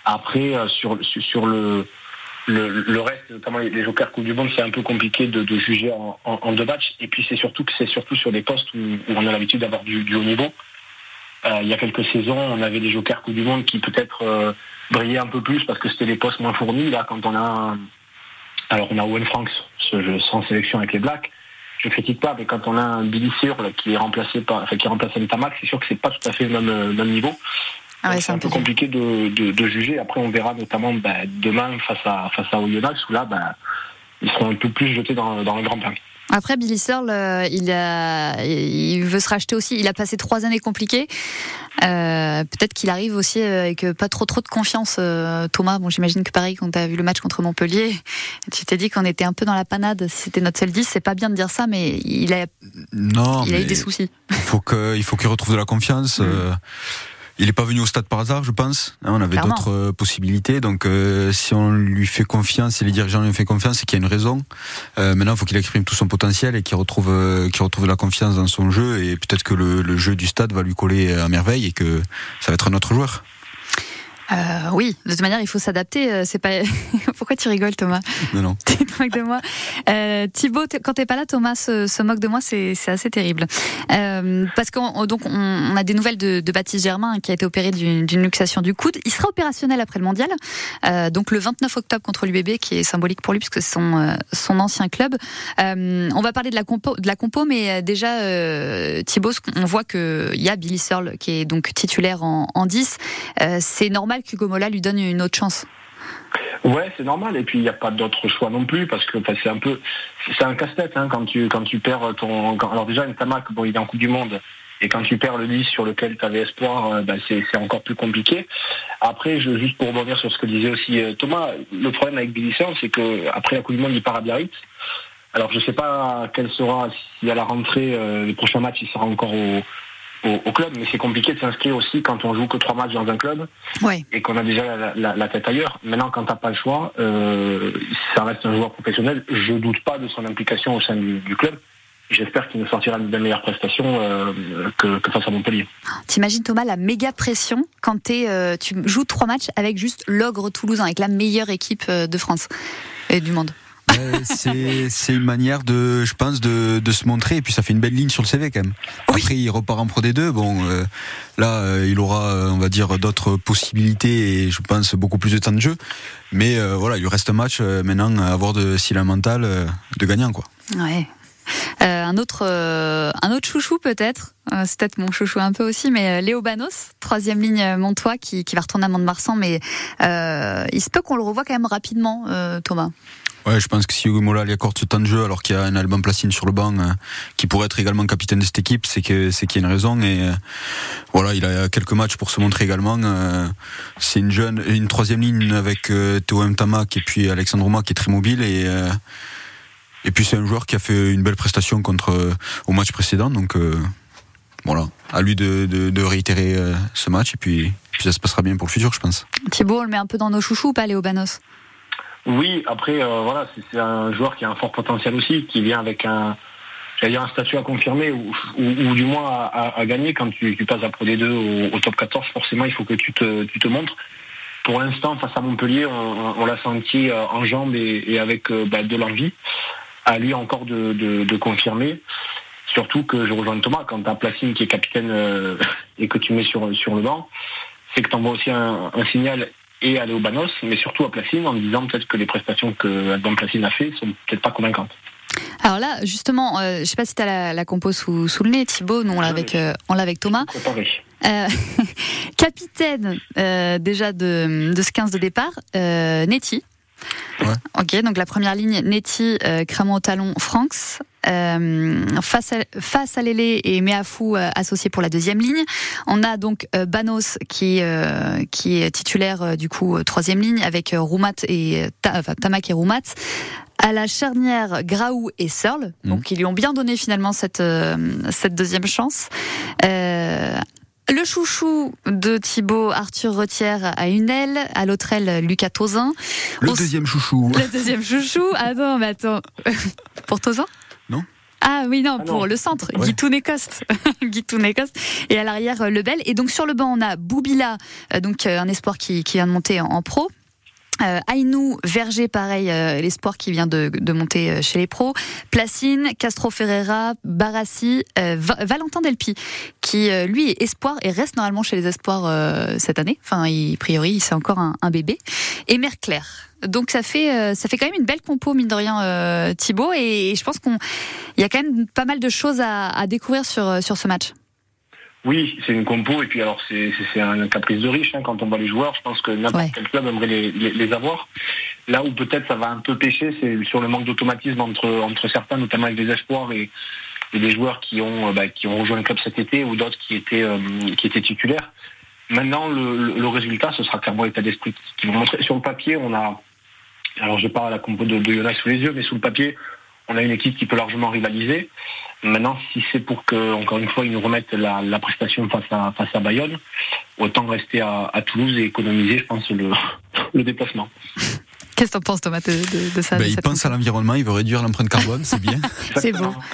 Après euh, sur sur le le, reste, notamment les, Jokers Coupe du Monde, c'est un peu compliqué de, juger en, deux matchs. Et puis c'est surtout que c'est surtout sur des postes où, on a l'habitude d'avoir du, haut niveau. Euh, il y a quelques saisons, on avait des Jokers Coupe du Monde qui peut-être euh, brillaient un peu plus parce que c'était des postes moins fournis. Là, quand on a alors on a Owen Franks, ce jeu sans sélection avec les Blacks je critique pas, mais quand on a un Billy Searle qui est remplacé par, enfin, qui remplace Tamac, c'est sûr que c'est pas tout à fait le même, euh, niveau. Ah c'est un peu compliqué de, juger. Après, on verra notamment bah, demain face à face à Oyonnax où là, bah, ils seront un peu plus jetés dans, dans le grand bain. Après, Billy Searle, euh, il, a, il veut se racheter aussi. Il a passé trois années compliquées. Euh, peut-être qu'il arrive aussi avec pas trop trop de confiance, euh, Thomas. Bon, j'imagine que pareil, quand tu as vu le match contre Montpellier, <laughs> tu t'es dit qu'on était un peu dans la panade. Si c'était notre seul 10, c'est pas bien de dire ça, mais il a, non, il a eu des soucis. Il faut qu'il faut qu'il retrouve de la confiance. <laughs> Mm. Il n'est pas venu au stade par hasard, je pense. Hein, on avait d'autres euh, possibilités. Donc, euh, si on lui fait confiance, si les dirigeants lui font confiance, c'est qu'il y a une raison. Euh, maintenant, il faut qu'il exprime tout son potentiel et qu'il retrouve, qu'il retrouve la confiance dans son jeu. Et peut-être que le, le, jeu du stade va lui coller à merveille et que ça va être un autre joueur. Euh, oui, de toute manière, il faut s'adapter. Euh, c'est pas. <laughs> Pourquoi tu rigoles, Thomas Non, non. <laughs> tu te moques de moi. Euh, Thibaut, quand t'es pas là, Thomas se, moque de moi. C'est assez terrible. Euh, parce qu'on donc on, a des nouvelles de, de Baptiste Germain qui a été opéré d'une luxation du coude. Il sera opérationnel après le mondial. Euh, donc le 29 octobre contre l'UBB, qui est symbolique pour lui puisque c'est son euh, son ancien club. on va parler de la compo, de la compo, mais déjà Thibaut, on voit que il y a Billy Searle qui est donc titulaire en, en 10. c'est normal qu'Hugo Mola lui donne une autre chance. Ouais, c'est normal. Et puis il n'y a pas d'autre choix non plus parce que c'est un peu, c'est un casse-tête hein, quand tu perds ton. alors déjà une Tamac, bon, il est en Coupe du Monde. Et quand tu perds le 10 sur lequel tu avais espoir, euh, bah, c'est encore plus compliqué. Après, juste pour rebondir sur ce que disait aussi euh, Thomas, le problème avec Billy c'est que après la Coupe du Monde, il part à Biarritz. Alors je ne sais pas quel sera, si à la rentrée, euh, le prochain match, il sera encore au, au, club, mais c'est compliqué de s'inscrire aussi quand on joue que trois matchs dans un club et qu'on a déjà la, tête ailleurs. Maintenant, quand t'as pas le choix, euh, ça reste un joueur professionnel. Je doute pas de son implication au sein du, club. J'espère qu'il nous sortira de meilleures prestations euh, que, face à Montpellier. T'imagines Thomas la méga pression quand es, euh, tu joues trois matchs avec juste l'ogre toulousain, avec la meilleure équipe de France et du monde c'est une manière de, je pense, de, de, se montrer. Et puis ça fait une belle ligne sur le CV quand même. Après, il repart en Pro D2. Bon, euh, là, euh, il aura, euh, on va dire, d'autres possibilités et je pense beaucoup plus de temps de jeu. Mais voilà, il lui reste un match maintenant à avoir de si la mental de gagnant, quoi. Ouais. un autre, un autre chouchou peut-être. c'est peut-être mon chouchou un peu aussi, mais Léo Banos, troisième ligne Montois, qui, qui va retourner à Mont-de-Marsan, mais il se peut qu'on le revoie quand même rapidement, Thomas. Ouais, je pense que si Hugo lui accorde ce temps de jeu alors qu'il y a un Alban Placine sur le banc euh, qui pourrait être également capitaine de cette équipe, c'est qu'il y a une raison et euh, voilà, il a quelques matchs pour se montrer également. Euh, c'est une jeune, une troisième ligne avec Théo. Tamac et puis Alexandre Rouma qui est très mobile et et puis c'est un joueur qui a fait une belle prestation contre au match précédent, donc voilà, à lui de, réitérer ce match et puis, ça se passera bien pour le futur, je pense. Thibaut, on le met un peu dans nos chouchous ou pas, Léo Banos? Oui, après, euh, voilà, c'est un joueur qui a un fort potentiel aussi, qui vient avec un, dire un statut à confirmer ou, du moins à, gagner quand tu, passes à Pro D2 au, top 14. Forcément, il faut que tu te, tu te montres. Pour l'instant, face à Montpellier, on, l'a senti euh, en jambes et, avec euh, bah, de l'envie. À lui encore de, confirmer. Surtout que je rejoins Thomas, quand tu as Placine qui est capitaine <laughs> et que tu mets sur, sur le banc, c'est que tu envoies aussi un, un signal et aller au Banos, mais surtout à Placine en disant peut-être que les prestations que Alban Placine a fait sont peut-être pas convaincantes. Alors là, justement, euh, je ne sais pas si tu as la, la, compo sous, sous, le nez, Thibaut, nous on l'a avec, euh, avec Thomas. Euh, <laughs> capitaine euh, déjà de, de ce 15 de départ, Netty. Ouais. Ok, donc la première ligne, Netty, Cramon au talon, Franks. Euh, face à, face à Lélé et Meafou euh, associés pour la deuxième ligne. On a donc euh, Banos qui qui est titulaire du coup troisième ligne avec Roumat et enfin, Tamak et Roumat à la charnière Graou et Searle, mhm. donc ils lui ont bien donné finalement cette cette deuxième chance. Euh, le chouchou de Thibaut, Arthur Retière à une aile, à l'autre aile, Lucas Tozin. Le deuxième chouchou. Le deuxième chouchou. Attends, mais attends. <laughs> Pour Tozin Non. Ah oui, non, ah pour le centre, ouais. Guitoun-Écoste. <laughs> Et à l'arrière, Lebel. Et donc sur le banc, on a Boubila, euh, donc euh, un espoir qui, qui vient de monter en pro. Euh, Ainou, Verger, pareil, euh, l'espoir qui vient de, de, monter euh, chez les pros. Placine, Castro Ferreira, Barassi, euh, Valentin Delpi, qui lui est espoir et reste normalement chez les espoirs cette année. Enfin, il, a priori, c'est encore un, un, bébé. Et Merclair. Donc ça fait ça fait quand même une belle compo mine de rien Thibaut et, je pense qu'on y a quand même pas mal de choses à, à découvrir sur sur ce match. Oui, c'est une compo et puis alors c'est un caprice de riche hein, quand on voit les joueurs. Je pense que n'importe quel club aimerait les, les, avoir. Là où peut-être ça va un peu pêcher, c'est sur le manque d'automatisme entre entre certains, notamment avec des espoirs et, et des joueurs qui ont bah, qui ont rejoint le club cet été ou d'autres qui étaient euh, qui étaient titulaires. Maintenant, le, le, résultat, ce sera clairement l'état d'esprit qui vont montrer. Sur le papier, on a alors je parle à la compo de, de Jonas sous les yeux, mais sous le papier, on a une équipe qui peut largement rivaliser. Maintenant, si c'est pour que, encore une fois, ils nous remettent la, prestation face à, face à Bayonne, autant rester à, Toulouse et économiser, je pense, le, le déplacement. Qu'est-ce que tu en penses, Thomas, de, ça ben, Il pense à l'environnement, il veut réduire l'empreinte carbone, c'est bien. <laughs> c'est bon. <laughs>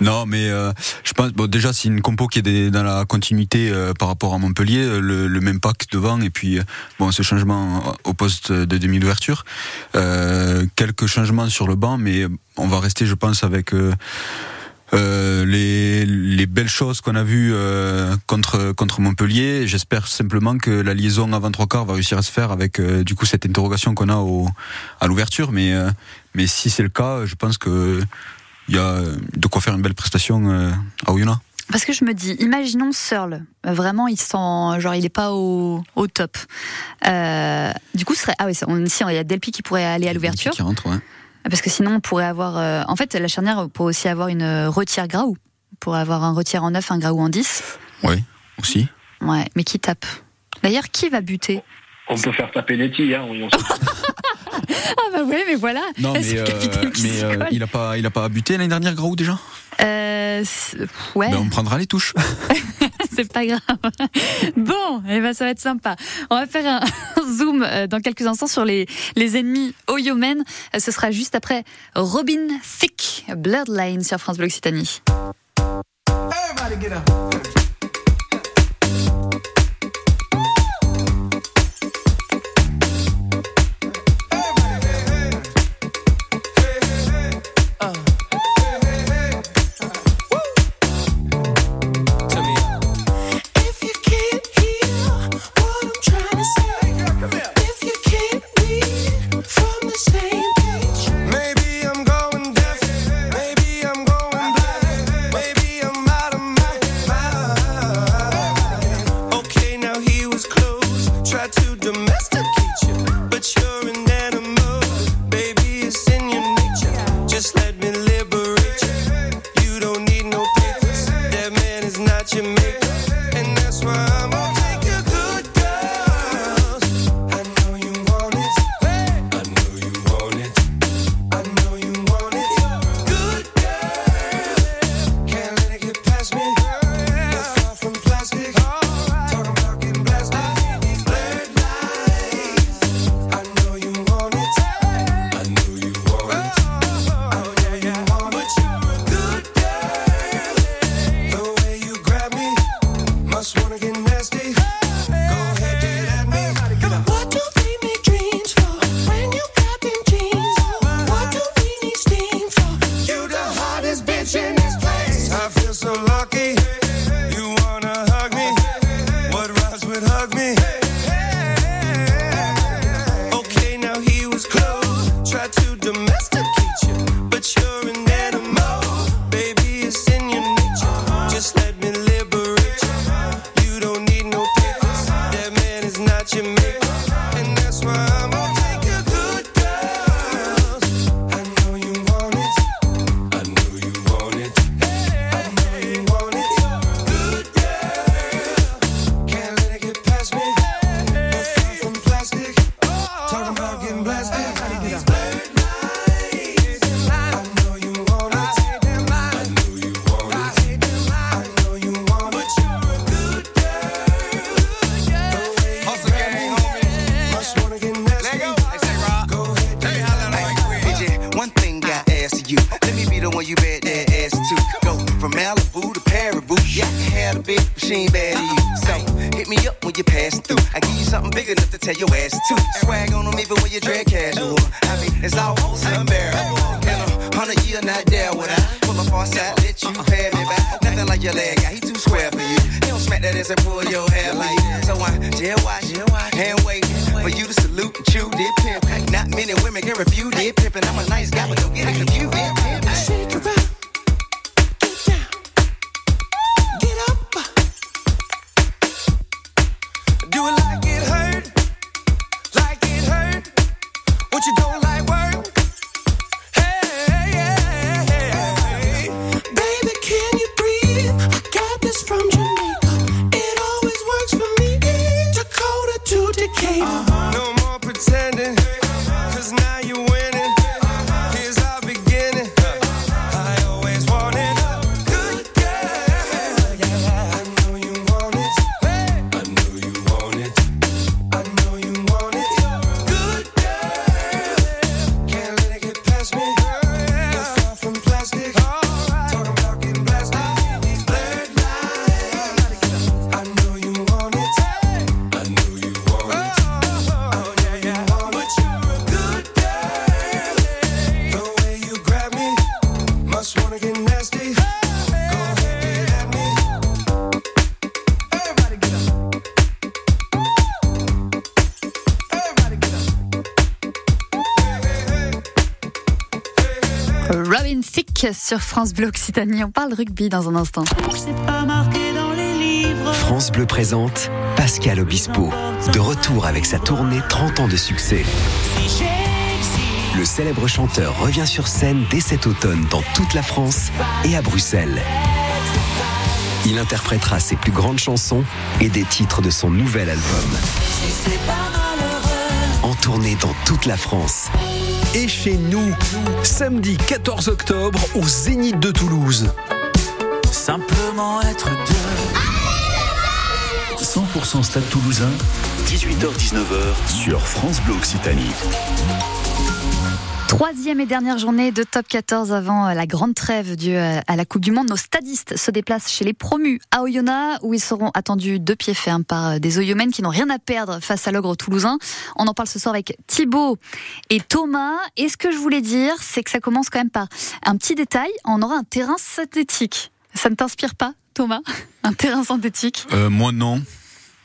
Non, mais euh, je pense, bon, déjà, c'est une compo qui est dans la continuité euh, par rapport à Montpellier, euh, le, le, même pack devant, et puis, bon, ce changement au poste de demi d'ouverture. quelques changements sur le banc, mais on va rester, je pense, avec euh, les, les, belles choses qu'on a vues euh, contre contre Montpellier. J'espère simplement que la liaison avant trois quarts va réussir à se faire avec euh, du coup cette interrogation qu'on a au, à l'ouverture. Mais mais si c'est le cas, je pense que il y a de quoi faire une belle prestation à Oyonnax. Parce que je me dis, imaginons Searle, vraiment il sent, genre il est pas au, au top. du coup, ce serait ah oui, ici il y a Delpi qui pourrait aller à l'ouverture. Qui rentre, ouais. Parce que sinon, on pourrait avoir. Euh, en fait, la charnière pourrait aussi avoir une euh, retire Graou. On pourrait avoir un retire en 9, un Graou en 10. Oui, aussi. Ouais, mais qui tape? D'ailleurs, qui va buter? On peut faire taper Netty, hein. <laughs> <laughs> ah bah ouais, mais voilà. Non, mais, euh, il a pas, il a pas buté l'année dernière, Graou déjà? Euh, ouais. Ben, on prendra les touches. <laughs> c'est pas grave. Bon, et eh ben ça va être sympa. On va faire un <laughs> zoom euh, dans quelques instants sur les, les ennemis Oyomen. Euh, ce sera juste après Robin Thicke, Bloodline sur France Bleu Occitanie. when you bet that ass too. Go from Malibu to Paribu. Yeah, I had a bitch, but she ain't bad you. So hit me up when you pass through. I give you something big enough to tell your ass too. Swag on them even when you dread casual. I mean, it's almost unbearable. In a hundred year, not there when I pull up on side, let you pay me back like your leg. Yeah, he too square for you. He don't smack that ass and pull your hair like. So I jail watch, hand wait for you to salute and chew dip pimp. Not many women can refuse dip pimp, and I'm a nice guy, but don't get it confused. Shake it up. Do it like it hurt, like it hurt. What you don't like? later. Robin Thicke sur France Bleu Occitanie. On parle rugby dans un instant. France Bleu présente Pascal Obispo, de retour avec sa tournée 30 ans de succès. Le célèbre chanteur revient sur scène dès cet automne dans toute la France et à Bruxelles. Il interprétera ses plus grandes chansons et des titres de son nouvel album. En tournée dans toute la France. Et chez nous, samedi 14 octobre au Zénith de Toulouse. Simplement être deux. 100% Stade Toulousain, 18h-19h sur France Bleu Occitanie. Troisième et dernière journée de top 14 avant euh, la grande trêve due euh, à la Coupe du Monde. Nos stadistes se déplacent chez les promus à Oyonnax où ils seront attendus de pied ferme par euh, des Oyomènes qui n'ont rien à perdre face à l'ogre toulousain. On en parle ce soir avec Thibaut et Thomas. Et ce que je voulais dire, c'est que ça commence quand même par un petit détail. On aura un terrain synthétique. Ça ne t'inspire pas, Thomas? Un terrain synthétique? Euh, Moi non.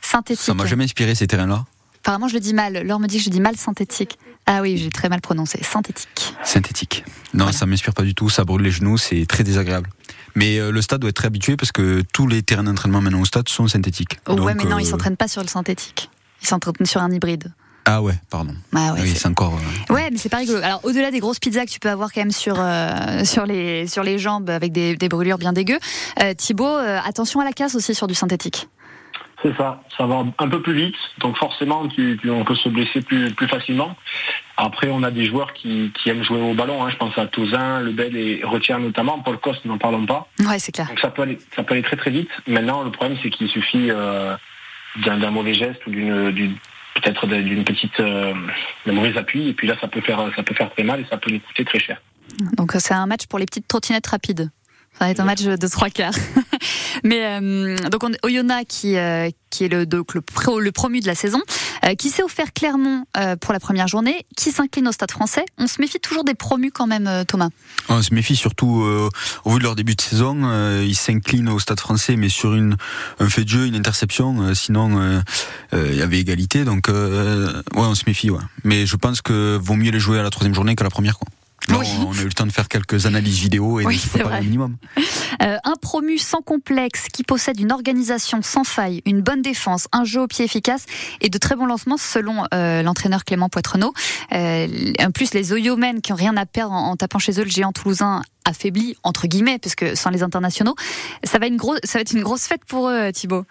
Synthétique. Ça m'a jamais inspiré ces terrains-là. Apparemment, je le dis mal. Laure me dit que je dis mal synthétique. Ah oui, j'ai très mal prononcé. Synthétique. Synthétique. Non, voilà. ça m'inspire pas du tout. Ça brûle les genoux. C'est très désagréable. Mais euh, le stade doit être très habitué parce que tous les terrains d'entraînement maintenant au stade sont synthétiques. Oh, Donc, ouais, mais non, euh, ils s'entraînent pas sur le synthétique. Ils s'entraînent sur un hybride. Ah ouais, pardon. Ah ouais, oui, c'est encore. Euh... Ouais, mais c'est pas rigolo. Alors au-delà des grosses pizzas que tu peux avoir quand même sur euh, sur les sur les jambes avec des, des brûlures bien dégueu, euh, Thibaut, attention à la casse aussi sur du synthétique. C'est ça, ça va un peu plus vite, donc forcément tu, tu, on peut se blesser plus, plus facilement. Après, on a des joueurs qui, qui aiment jouer au ballon, hein. je pense à Tozin, Lebel et Retière notamment, Paul Coste, n'en parlons pas. Ouais, c'est clair. Donc ça peut, aller, ça peut aller très très vite. Maintenant, le problème c'est qu'il suffit euh, d'un mauvais geste ou d'une peut-être d'une petite euh, d'un mauvais appui, et puis là ça peut faire ça peut faire très mal et ça peut nous coûter très cher. Donc c'est un match pour les petites trottinettes rapides. Ça va être un match de trois quarts. <laughs> Mais euh, donc on, Oyonnax qui euh, qui est le donc le, pro, le promu de la saison, euh, qui s'est offert Clermont euh, pour la première journée, qui s'incline au Stade Français. On se méfie toujours des promus quand même, euh, Thomas. On se méfie surtout au vu de leur début de saison. ils s'inclinent au Stade Français, mais sur une un fait de jeu, une interception. sinon, il y avait égalité. Donc ouais, on se méfie. Ouais. Mais je pense que vaut mieux les jouer à la troisième journée qu'à la première. Quoi. Oui. on a eu le temps de faire quelques analyses vidéo et oui, de préparer le minimum. <laughs> Euh, un promu sans complexe qui possède une organisation sans faille, une bonne défense, un jeu au pied efficace et de très bons lancements selon euh, l'entraîneur Clément Poitrenaud. Euh, en plus, les Oyomènes qui ont rien à perdre en, en, tapant chez eux le géant toulousain affaibli entre guillemets, parce que sans les internationaux, ça va, une grosse, ça va être une grosse fête pour eux, Thibaut.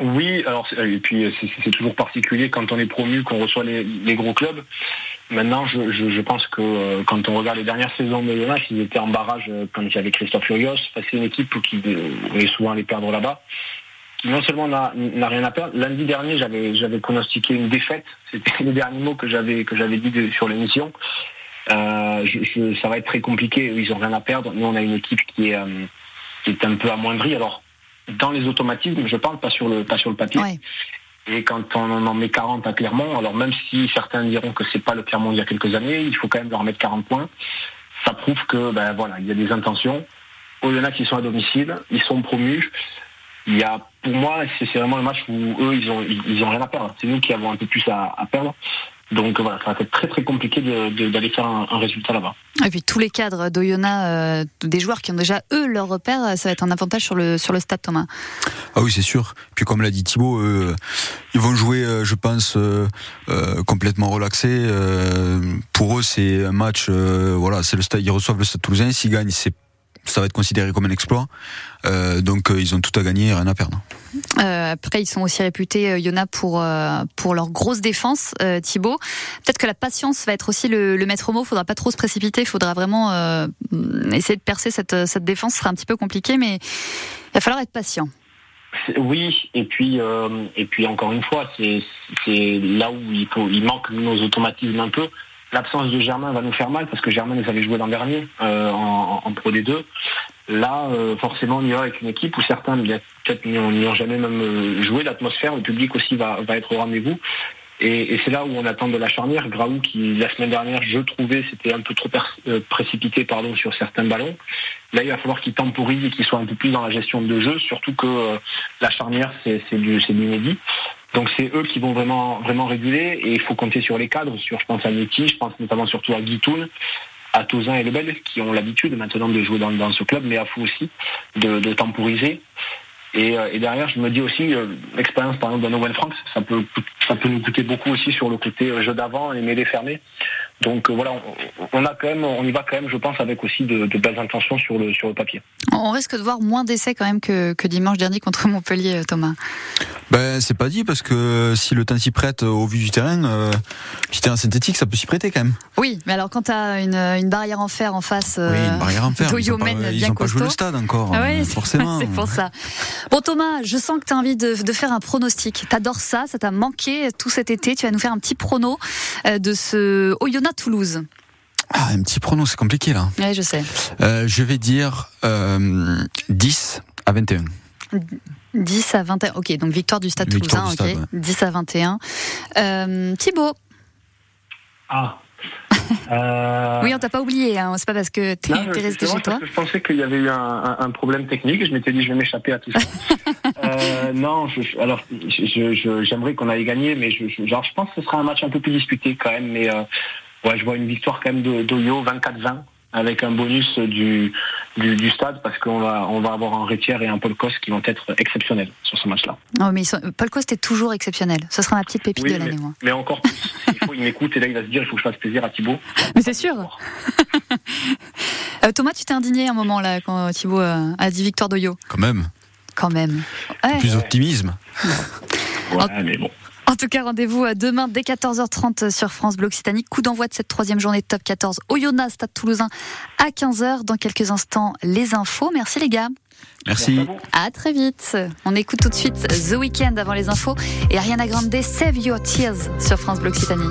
Oui, alors et puis c'est toujours particulier quand on est promu qu'on reçoit les, les, gros clubs. Maintenant, je, je, je, pense que euh, quand on regarde les dernières saisons de Yonas, ils étaient en barrage euh, quand il y avait Christophe Furios. C'est une équipe qui est souvent les perdre là-bas, non seulement n'a rien à perdre. Lundi dernier, j'avais j'avais pronostiqué une défaite. C'était <laughs> les derniers mots que j'avais que j'avais dit sur l'émission. Euh, je, ça va être très compliqué. Ils ont rien à perdre. Nous, on a une équipe qui est euh, qui est un peu amoindrie. Alors dans les automatismes, je parle pas sur le pas sur le papier. Ouais. Et quand on en met 40 à Clermont, alors même si certains diront que c'est pas le Clermont il y a quelques années, il faut quand même leur mettre 40 points. Ça prouve que ben voilà, il y a des intentions. Il y en a qui sont à domicile, ils sont promus. Il y a, pour moi, c'est vraiment le match où eux, ils ont, ils, ont rien à perdre. C'est nous qui avons un peu plus à, à perdre. Donc voilà, ça va être très très compliqué d'aller faire un, un résultat là-bas. Et puis tous les cadres d'Oyonnax, euh, des joueurs qui ont déjà eux leur repère, ça va être un avantage sur le sur le stade Thomas. Ah oui, c'est sûr. Puis comme l'a dit Thibaut, euh, ils vont jouer, euh, je pense, euh, complètement relaxés. pour eux, c'est un match. voilà, c'est le stade. Ils reçoivent le stade Toulousain. S'ils gagnent, c'est ça va être considéré comme un exploit. Euh, donc euh, ils ont tout à gagner et rien à perdre. Euh, après, ils sont aussi réputés, euh, Yona, pour, pour leur grosse défense, Thibaut. Peut-être que la patience va être aussi le, maître mot. Il faudra pas trop se précipiter. Il faudra vraiment essayer de percer cette, cette défense. Ce sera un petit peu compliqué, mais il va falloir être patient. Oui, et puis euh, et puis encore une fois, c'est c'est là où il faut il manque nos automatismes un peu. L'absence de Germain va nous faire mal parce que Germain nous avait joué l'an dernier euh, en, en, Pro D2. Là, euh, forcément, on y va avec une équipe où certains peut-être n'y ont, jamais même joué. L'atmosphère, le public aussi va, être au rendez-vous. Et, c'est là où on attend de la charnière. Graou, qui la semaine dernière, je trouvais, c'était un peu trop euh, précipité pardon, sur certains ballons. Là, il va falloir qu'il temporise et qu'il soit un peu plus dans la gestion de jeu, surtout que euh, la charnière, c'est du, du inédit. Donc c'est eux qui vont vraiment vraiment réguler et il faut compter sur les cadres, sur je pense à Neti, je pense notamment surtout à Guitoun. à Touzin et Lebel, qui ont l'habitude maintenant de jouer dans, ce club, mais à fou aussi de, temporiser. Euh, et, derrière, je me dis aussi, euh, l'expérience par exemple d'un Owen Franks, ça peut, ça peut nous coûter beaucoup aussi sur le côté jeu d'avant et mêlée fermée. Donc euh, voilà, on, a quand même, on y va quand même, je pense, avec aussi de, belles intentions sur le, sur le papier. On risque de voir moins d'essais quand même que, dimanche dernier contre <laughs> Montpellier, euh, Thomas. Ben c'est pas dit parce que si le temps s'y prête au vu du terrain, euh, du terrain synthétique, ça peut s'y prêter quand même. Oui, mais alors quand tu as une, barrière en fer en face, oui, une barrière en fer. <laughs> ils n'ont pas, joué le stade encore, ah forcément. <laughs> c'est pour ça. Bon Thomas, je sens que tu as envie de, faire un pronostic. T'adores ça, ça t'a manqué tout cet été. Tu vas nous faire un petit prono de ce Oyonnax Toulouse. Ah, un petit pronom, c'est compliqué là. Oui, je sais. Euh, je vais dire 10 euh, à 21. 10 à 21. Ok, donc victoire du Stade Toulousain. 10 à 21. Euh, Thibaut. Ah. <laughs> Oui, on t'a pas oublié. Hein. C'est pas parce que tu es resté chez toi. je pensais qu'il y avait eu un, problème technique. Je m'étais dit, je vais m'échapper à tout ça. <laughs> non, alors j'aimerais qu'on aille gagner, mais je, genre, je pense que ce sera un match un peu plus disputé quand même. Mais ouais, je vois une victoire quand même d'Oyo 24-20 avec un bonus du, du, stade parce qu'on va, on va avoir un Rétière et un Paul Coste qui vont être exceptionnels sur ce match-là. Oh, mais Paul Coste est toujours exceptionnel. Ce sera ma petite pépite de l'année, moi. Mais encore plus. il faut, il m'écoute et là, il va se dire il faut que je fasse plaisir à Thibaut. <laughs> Mais c'est sûr. <laughs> Euh, Thomas, tu t'es indigné un moment là quand Thibaut a dit victoire d'Oyo? Quand même. Quand même. Plus d'optimisme. <laughs> Ouais, mais bon. En tout cas, rendez-vous euh, demain dès 14h30 sur France Bleu Occitanie. Coup d'envoi de cette troisième journée de top 14 Oyonnax, Stade Toulousain à 15h. Dans quelques instants, les infos. Merci les gars. Merci. À, très vite. On écoute tout de suite The Weeknd avant les infos et Ariana Grande Save Your Tears sur France Bleu Occitanie.